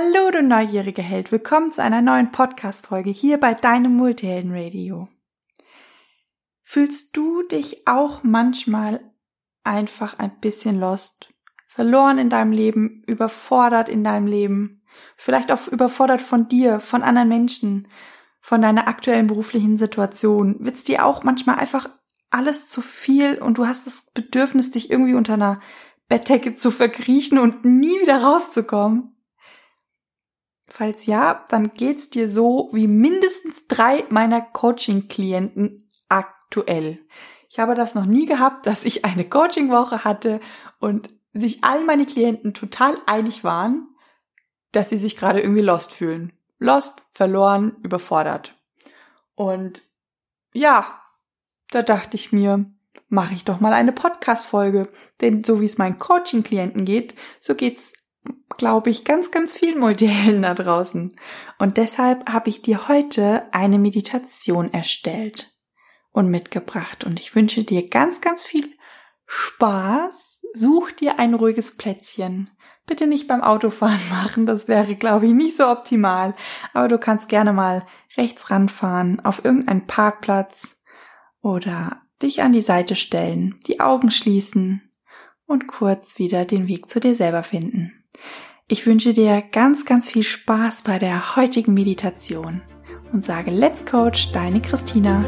Hallo, du neugierige Held. Willkommen zu einer neuen Podcast-Folge hier bei deinem Multihelden Radio. Fühlst du dich auch manchmal einfach ein bisschen lost, verloren in deinem Leben, überfordert in deinem Leben, vielleicht auch überfordert von dir, von anderen Menschen, von deiner aktuellen beruflichen Situation? Wird's dir auch manchmal einfach alles zu viel und du hast das Bedürfnis, dich irgendwie unter einer Bettdecke zu verkriechen und nie wieder rauszukommen? Falls ja, dann geht's dir so wie mindestens drei meiner Coaching-Klienten aktuell. Ich habe das noch nie gehabt, dass ich eine Coaching-Woche hatte und sich all meine Klienten total einig waren, dass sie sich gerade irgendwie lost fühlen. Lost, verloren, überfordert. Und ja, da dachte ich mir, mache ich doch mal eine Podcast-Folge. Denn so wie es meinen Coaching-Klienten geht, so geht's glaube ich, ganz, ganz vielen Multihelden da draußen. Und deshalb habe ich dir heute eine Meditation erstellt und mitgebracht. Und ich wünsche dir ganz, ganz viel Spaß. Such dir ein ruhiges Plätzchen. Bitte nicht beim Autofahren machen, das wäre, glaube ich, nicht so optimal. Aber du kannst gerne mal rechts ranfahren, auf irgendeinen Parkplatz oder dich an die Seite stellen, die Augen schließen und kurz wieder den Weg zu dir selber finden. Ich wünsche dir ganz, ganz viel Spaß bei der heutigen Meditation und sage Let's Coach, deine Christina.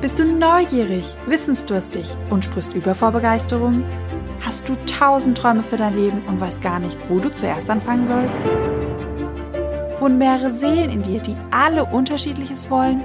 Bist du neugierig, wissensdurstig und sprichst über vor Begeisterung? Hast du tausend Träume für dein Leben und weißt gar nicht, wo du zuerst anfangen sollst? Wohnen mehrere Seelen in dir, die alle unterschiedliches wollen?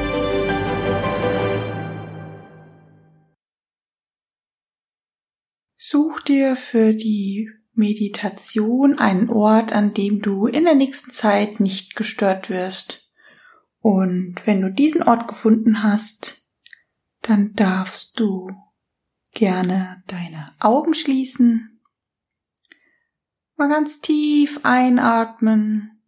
Für die Meditation einen Ort, an dem du in der nächsten Zeit nicht gestört wirst. Und wenn du diesen Ort gefunden hast, dann darfst du gerne deine Augen schließen, mal ganz tief einatmen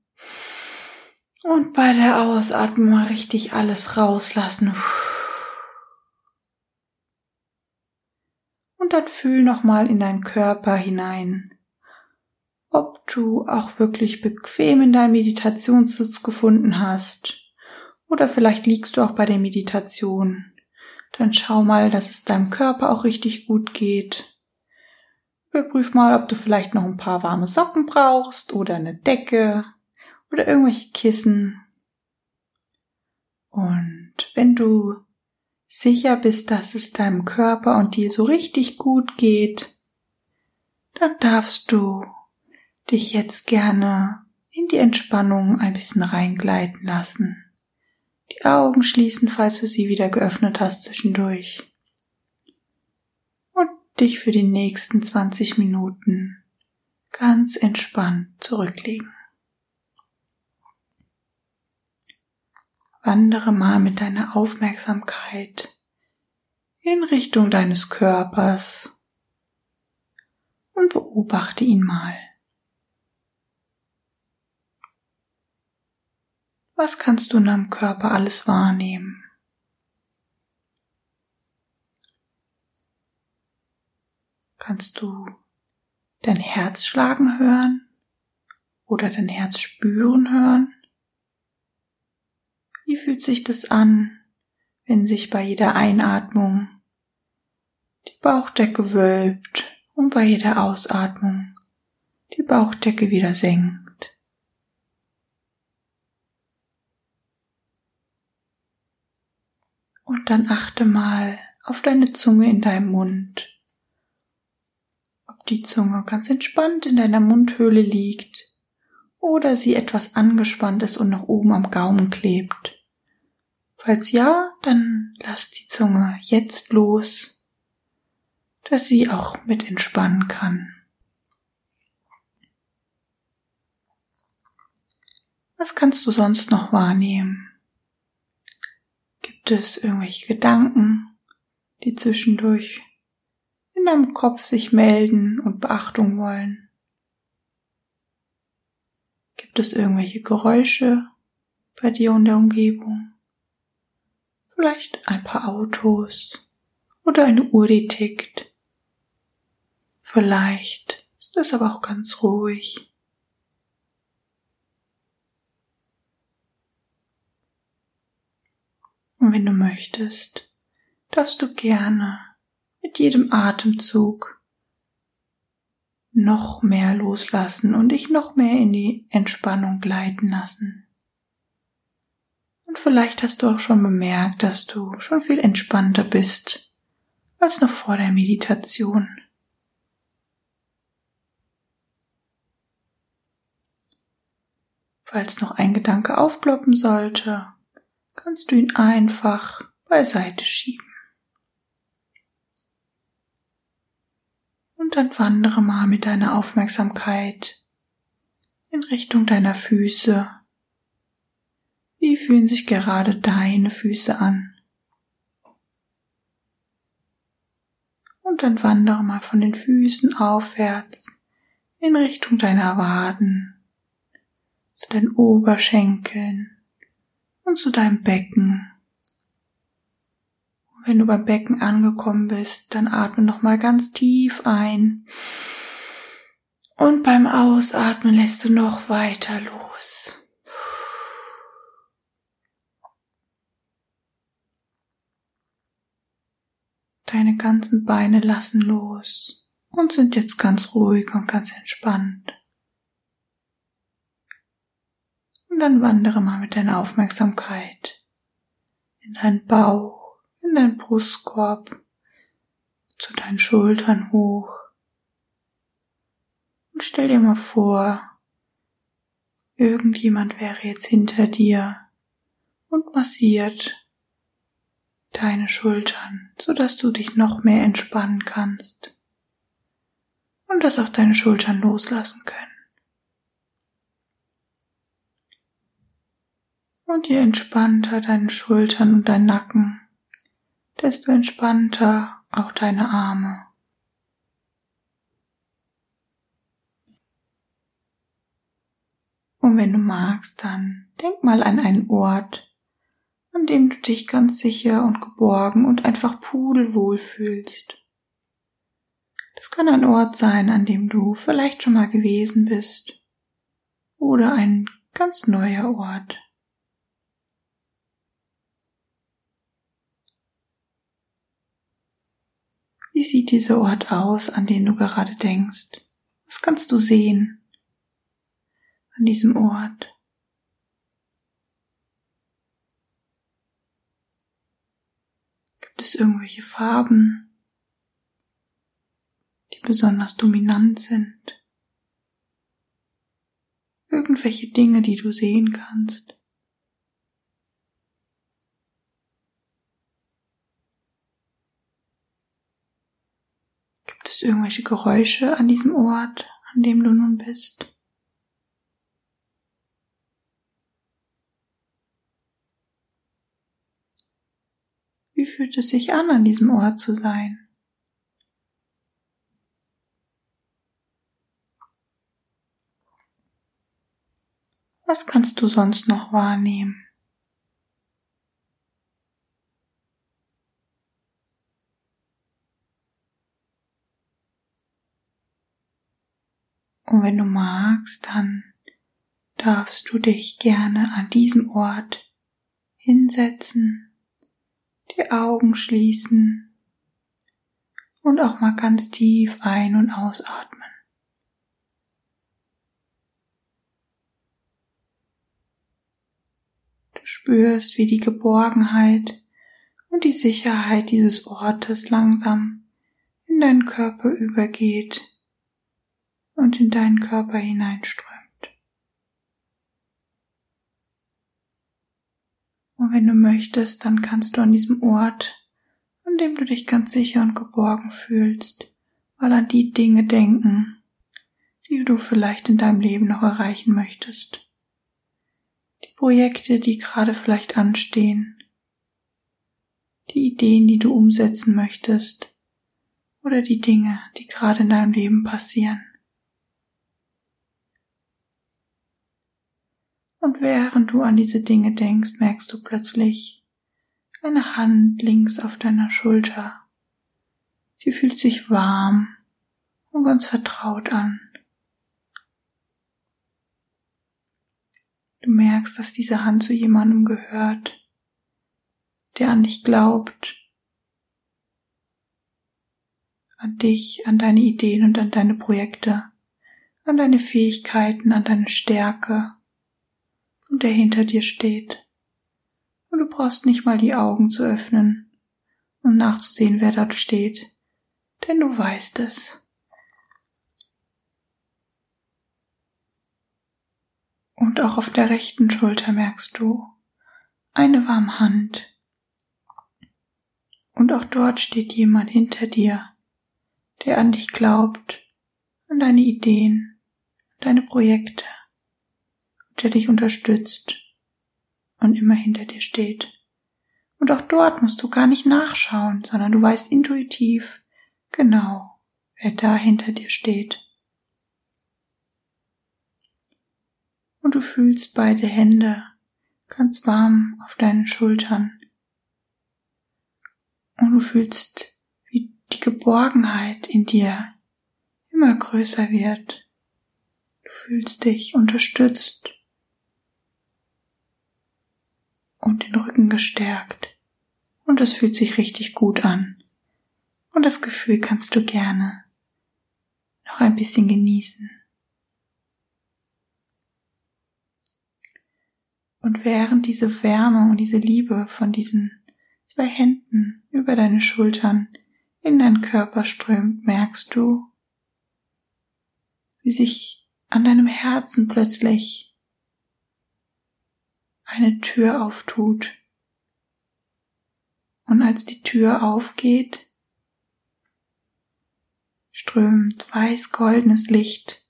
und bei der Ausatmung mal richtig alles rauslassen. Puh. Dann fühl nochmal in deinen Körper hinein, ob du auch wirklich bequem in deinen Meditationssitz gefunden hast. Oder vielleicht liegst du auch bei der Meditation. Dann schau mal, dass es deinem Körper auch richtig gut geht. Überprüf mal, ob du vielleicht noch ein paar warme Socken brauchst oder eine Decke oder irgendwelche Kissen. Und wenn du sicher bist, dass es deinem Körper und dir so richtig gut geht, dann darfst du dich jetzt gerne in die Entspannung ein bisschen reingleiten lassen. Die Augen schließen, falls du sie wieder geöffnet hast zwischendurch. Und dich für die nächsten 20 Minuten ganz entspannt zurücklegen. Wandere mal mit deiner Aufmerksamkeit in Richtung deines Körpers und beobachte ihn mal. Was kannst du in deinem Körper alles wahrnehmen? Kannst du dein Herz schlagen hören oder dein Herz spüren hören? Wie fühlt sich das an, wenn sich bei jeder Einatmung die Bauchdecke wölbt und bei jeder Ausatmung die Bauchdecke wieder senkt? Und dann achte mal auf deine Zunge in deinem Mund. Ob die Zunge ganz entspannt in deiner Mundhöhle liegt oder sie etwas angespannt ist und nach oben am Gaumen klebt. Falls ja, dann lass die Zunge jetzt los, dass sie auch mit entspannen kann. Was kannst du sonst noch wahrnehmen? Gibt es irgendwelche Gedanken, die zwischendurch in deinem Kopf sich melden und Beachtung wollen? Gibt es irgendwelche Geräusche bei dir und der Umgebung? Vielleicht ein paar Autos oder eine Uhr, die tickt. Vielleicht ist es aber auch ganz ruhig. Und wenn du möchtest, darfst du gerne mit jedem Atemzug noch mehr loslassen und dich noch mehr in die Entspannung gleiten lassen. Und vielleicht hast du auch schon bemerkt, dass du schon viel entspannter bist als noch vor der Meditation. Falls noch ein Gedanke aufploppen sollte, kannst du ihn einfach beiseite schieben. Und dann wandere mal mit deiner Aufmerksamkeit in Richtung deiner Füße. Wie fühlen sich gerade deine Füße an? Und dann wandere mal von den Füßen aufwärts in Richtung deiner Waden, zu den Oberschenkeln, und zu deinem Becken. Wenn du beim Becken angekommen bist, dann atme nochmal ganz tief ein. Und beim Ausatmen lässt du noch weiter los. Deine ganzen Beine lassen los und sind jetzt ganz ruhig und ganz entspannt. Und dann wandere mal mit deiner Aufmerksamkeit in deinen Bauch, in deinen Brustkorb, zu deinen Schultern hoch. Und stell dir mal vor, irgendjemand wäre jetzt hinter dir und massiert deine Schultern, so dass du dich noch mehr entspannen kannst und dass auch deine Schultern loslassen können. Und je entspannter deine Schultern und dein Nacken, desto entspannter auch deine Arme. Und wenn du magst, dann denk mal an einen Ort, an dem du dich ganz sicher und geborgen und einfach pudelwohl fühlst. Das kann ein Ort sein, an dem du vielleicht schon mal gewesen bist oder ein ganz neuer Ort. Wie sieht dieser Ort aus, an den du gerade denkst? Was kannst du sehen an diesem Ort? Gibt es irgendwelche Farben, die besonders dominant sind? Irgendwelche Dinge, die du sehen kannst? Gibt es irgendwelche Geräusche an diesem Ort, an dem du nun bist? Wie fühlt es sich an, an diesem Ort zu sein? Was kannst du sonst noch wahrnehmen? Und wenn du magst, dann darfst du dich gerne an diesem Ort hinsetzen, die Augen schließen und auch mal ganz tief ein- und ausatmen. Du spürst, wie die Geborgenheit und die Sicherheit dieses Ortes langsam in deinen Körper übergeht und in deinen Körper hineinströmt. Und wenn du möchtest, dann kannst du an diesem Ort, an dem du dich ganz sicher und geborgen fühlst, mal an die Dinge denken, die du vielleicht in deinem Leben noch erreichen möchtest. die Projekte, die gerade vielleicht anstehen, die Ideen, die du umsetzen möchtest oder die Dinge, die gerade in deinem Leben passieren. Und während du an diese Dinge denkst, merkst du plötzlich eine Hand links auf deiner Schulter. Sie fühlt sich warm und ganz vertraut an. Du merkst, dass diese Hand zu jemandem gehört, der an dich glaubt, an dich, an deine Ideen und an deine Projekte, an deine Fähigkeiten, an deine Stärke und der hinter dir steht. Und du brauchst nicht mal die Augen zu öffnen, um nachzusehen, wer dort steht, denn du weißt es. Und auch auf der rechten Schulter merkst du eine warme Hand, und auch dort steht jemand hinter dir, der an dich glaubt, an deine Ideen, deine Projekte, der dich unterstützt und immer hinter dir steht. Und auch dort musst du gar nicht nachschauen, sondern du weißt intuitiv genau, wer da hinter dir steht. Und du fühlst beide Hände ganz warm auf deinen Schultern und du fühlst, wie die Geborgenheit in dir immer größer wird. Du fühlst dich unterstützt und den Rücken gestärkt. Und es fühlt sich richtig gut an. Und das Gefühl kannst du gerne noch ein bisschen genießen. Und während diese Wärme und diese Liebe von diesen zwei Händen über deine Schultern in deinen Körper strömt, merkst du, wie sich an deinem Herzen plötzlich eine Tür auftut. Und als die Tür aufgeht, strömt weiß-goldenes Licht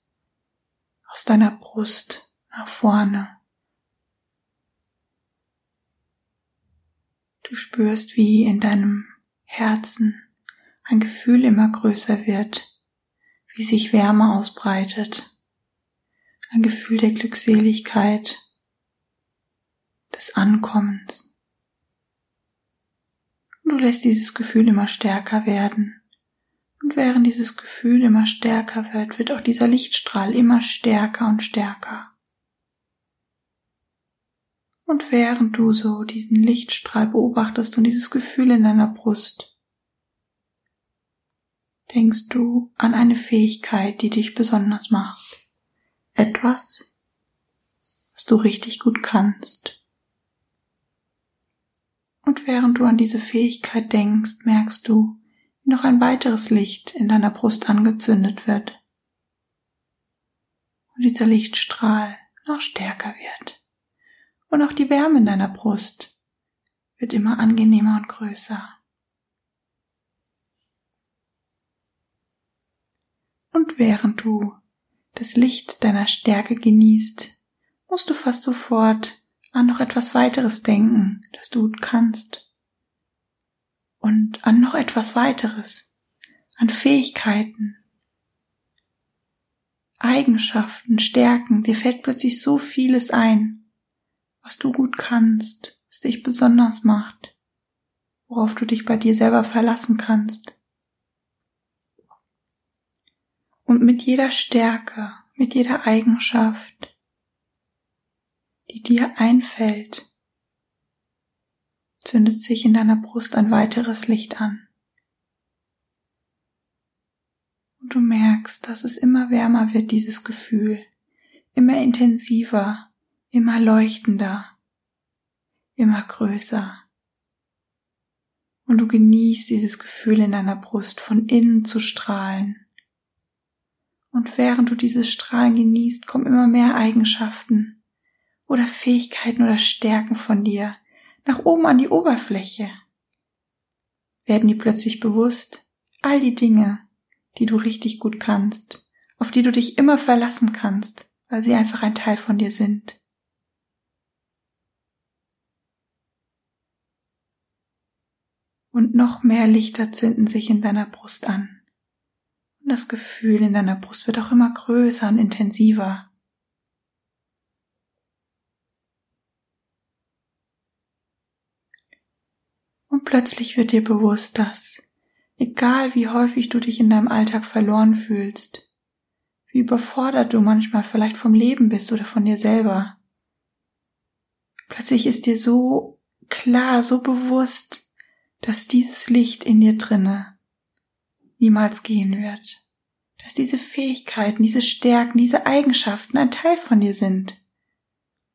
aus deiner Brust nach vorne. Du spürst, wie in deinem Herzen ein Gefühl immer größer wird, wie sich Wärme ausbreitet, ein Gefühl der Glückseligkeit, des Ankommens. Du lässt dieses Gefühl immer stärker werden. Und während dieses Gefühl immer stärker wird, wird auch dieser Lichtstrahl immer stärker und stärker. Und während du so diesen Lichtstrahl beobachtest und dieses Gefühl in deiner Brust, denkst du an eine Fähigkeit, die dich besonders macht. Etwas, was du richtig gut kannst. Und während du an diese Fähigkeit denkst, merkst du, wie noch ein weiteres Licht in deiner Brust angezündet wird. Und dieser Lichtstrahl noch stärker wird und auch die Wärme in deiner Brust wird immer angenehmer und größer. Und während du das Licht deiner Stärke genießt, musst du fast sofort an noch etwas weiteres denken, das du kannst. Und an noch etwas weiteres, an Fähigkeiten, Eigenschaften, Stärken, dir fällt plötzlich so vieles ein, was du gut kannst, was dich besonders macht, worauf du dich bei dir selber verlassen kannst. Und mit jeder Stärke, mit jeder Eigenschaft, die dir einfällt, zündet sich in deiner Brust ein weiteres Licht an. Und du merkst, dass es immer wärmer wird, dieses Gefühl, immer intensiver, immer leuchtender, immer größer. Und du genießt dieses Gefühl in deiner Brust von innen zu strahlen. Und während du dieses Strahlen genießt, kommen immer mehr Eigenschaften oder Fähigkeiten oder Stärken von dir nach oben an die Oberfläche? Werden dir plötzlich bewusst all die Dinge, die du richtig gut kannst, auf die du dich immer verlassen kannst, weil sie einfach ein Teil von dir sind. Und noch mehr Lichter zünden sich in deiner Brust an. Und das Gefühl in deiner Brust wird auch immer größer und intensiver. Plötzlich wird dir bewusst, dass, egal wie häufig du dich in deinem Alltag verloren fühlst, wie überfordert du manchmal vielleicht vom Leben bist oder von dir selber, plötzlich ist dir so klar, so bewusst, dass dieses Licht in dir drinne niemals gehen wird. Dass diese Fähigkeiten, diese Stärken, diese Eigenschaften ein Teil von dir sind.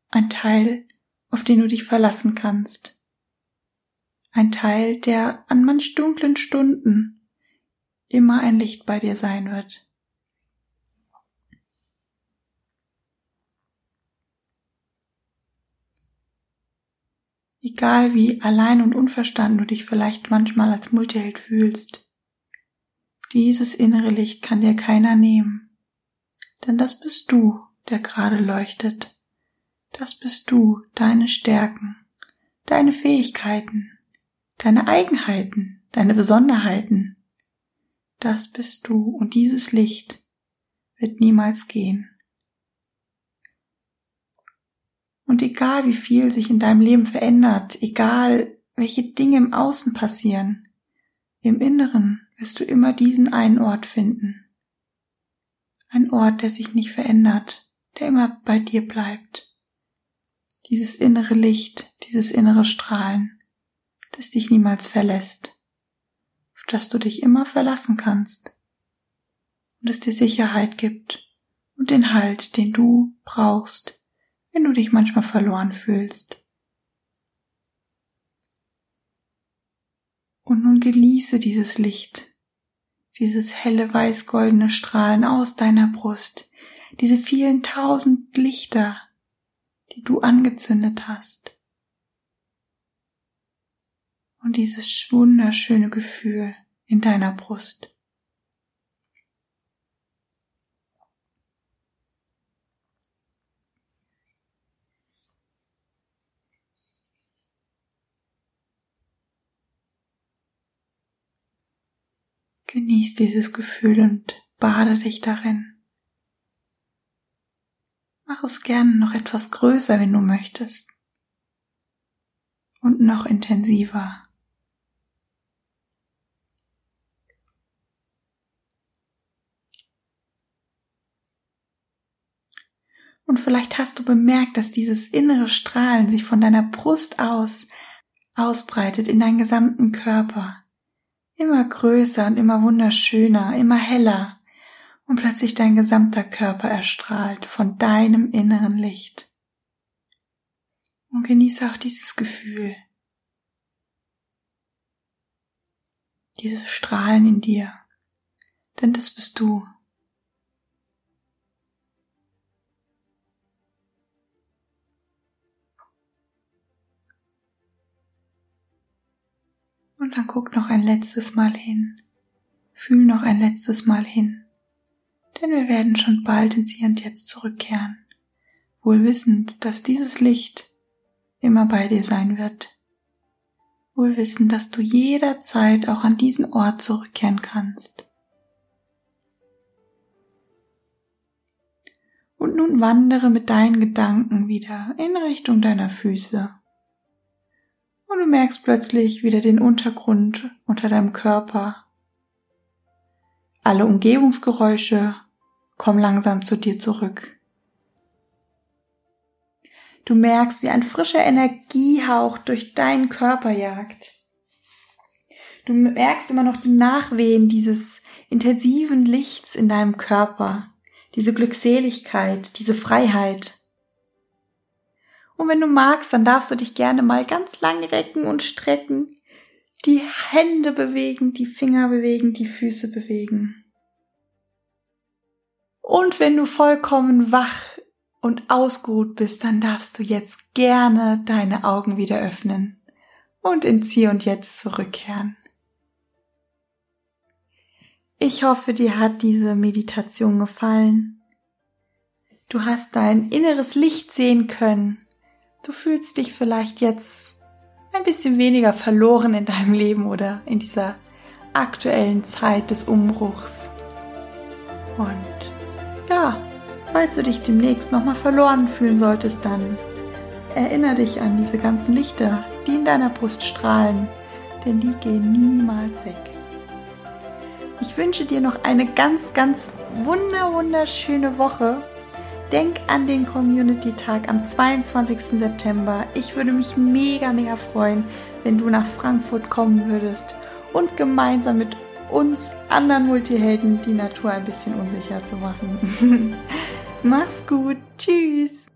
Ein Teil, auf den du dich verlassen kannst. Ein Teil, der an manch dunklen Stunden immer ein Licht bei dir sein wird. Egal wie allein und unverstanden du dich vielleicht manchmal als Multiheld fühlst, dieses innere Licht kann dir keiner nehmen, denn das bist du, der gerade leuchtet. Das bist du, deine Stärken, deine Fähigkeiten, deine Eigenheiten, deine Besonderheiten. Das bist du und dieses Licht wird niemals gehen. Und egal wie viel sich in deinem Leben verändert, egal welche Dinge im Außen passieren, im Inneren wirst du immer diesen einen Ort finden. Ein Ort, der sich nicht verändert, der immer bei dir bleibt. Dieses innere Licht, dieses innere Strahlen, das dich niemals verlässt, auf das du dich immer verlassen kannst und es dir Sicherheit gibt und den Halt, den du brauchst, wenn du dich manchmal verloren fühlst. Und nun genieße dieses Licht, dieses helle weiß-goldene Strahlen aus deiner Brust, diese vielen tausend Lichter, die du angezündet hast. Und dieses wunderschöne Gefühl in deiner Brust. Genieß dieses Gefühl und bade dich darin. Mach es gerne noch etwas größer, wenn du möchtest. Und noch intensiver. Und vielleicht hast du bemerkt, dass dieses innere Strahlen sich von deiner Brust aus ausbreitet in deinen gesamten Körper immer größer und immer wunderschöner, immer heller und plötzlich dein gesamter Körper erstrahlt von deinem inneren Licht. Und genieße auch dieses Gefühl, dieses Strahlen in dir, denn das bist du. Und dann guck noch ein letztes Mal hin. Fühl noch ein letztes Mal hin. Denn wir werden schon bald ins Hier und Jetzt zurückkehren. Wohl wissend, dass dieses Licht immer bei dir sein wird. Wohl wissend, dass du jederzeit auch an diesen Ort zurückkehren kannst. Und nun wandere mit deinen Gedanken wieder in Richtung deiner Füße und du merkst plötzlich wieder den Untergrund unter deinem Körper. Alle Umgebungsgeräusche kommen langsam zu dir zurück. Du merkst, wie ein frischer Energiehauch durch deinen Körper jagt. Du merkst immer noch die Nachwehen dieses intensiven Lichts in deinem Körper, diese Glückseligkeit, diese Freiheit. Und wenn du magst, dann darfst du dich gerne mal ganz lang recken und strecken, die Hände bewegen, die Finger bewegen, die Füße bewegen. Und wenn du vollkommen wach und ausgeruht bist, dann darfst du jetzt gerne deine Augen wieder öffnen und ins Hier und Jetzt zurückkehren. Ich hoffe, dir hat diese Meditation gefallen. Du hast dein inneres Licht sehen können Du fühlst dich vielleicht jetzt ein bisschen weniger verloren in deinem Leben oder in dieser aktuellen Zeit des Umbruchs. Und ja, falls du dich demnächst nochmal verloren fühlen solltest, dann erinnere dich an diese ganzen Lichter, die in deiner Brust strahlen, denn die gehen niemals weg. Ich wünsche dir noch eine ganz, ganz wunder, wunderschöne Woche. Denk an den Community Tag am 22. September. Ich würde mich mega, mega freuen, wenn du nach Frankfurt kommen würdest und gemeinsam mit uns anderen Multihelden die Natur ein bisschen unsicher zu machen. Mach's gut. Tschüss.